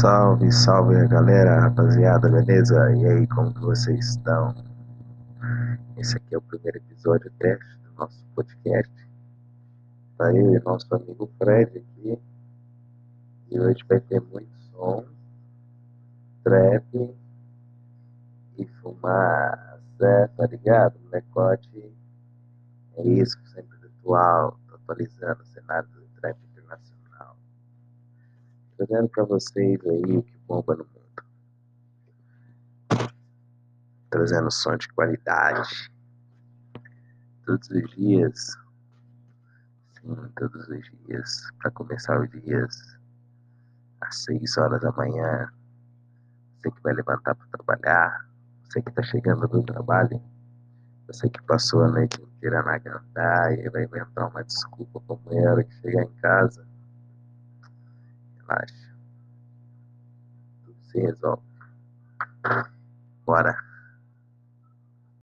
Salve, salve galera, rapaziada, beleza? E aí, como que vocês estão? Esse aqui é o primeiro episódio teste do nosso podcast. Tá eu e nosso amigo Fred aqui. E hoje vai ter muito som, trap e fumaça, tá ligado? Molecote é isso, sempre tô atualizando o cenário do trap. Trazendo pra vocês aí o que bomba no mundo. Trazendo som de qualidade. Todos os dias. Sim, todos os dias. Pra começar os dias às 6 horas da manhã. Você que vai levantar para trabalhar. Você que tá chegando do trabalho. Você que passou a noite inteira na gandaia vai inventar uma desculpa como era que chegar em casa. Relaxa. Tudo se resolve. Bora.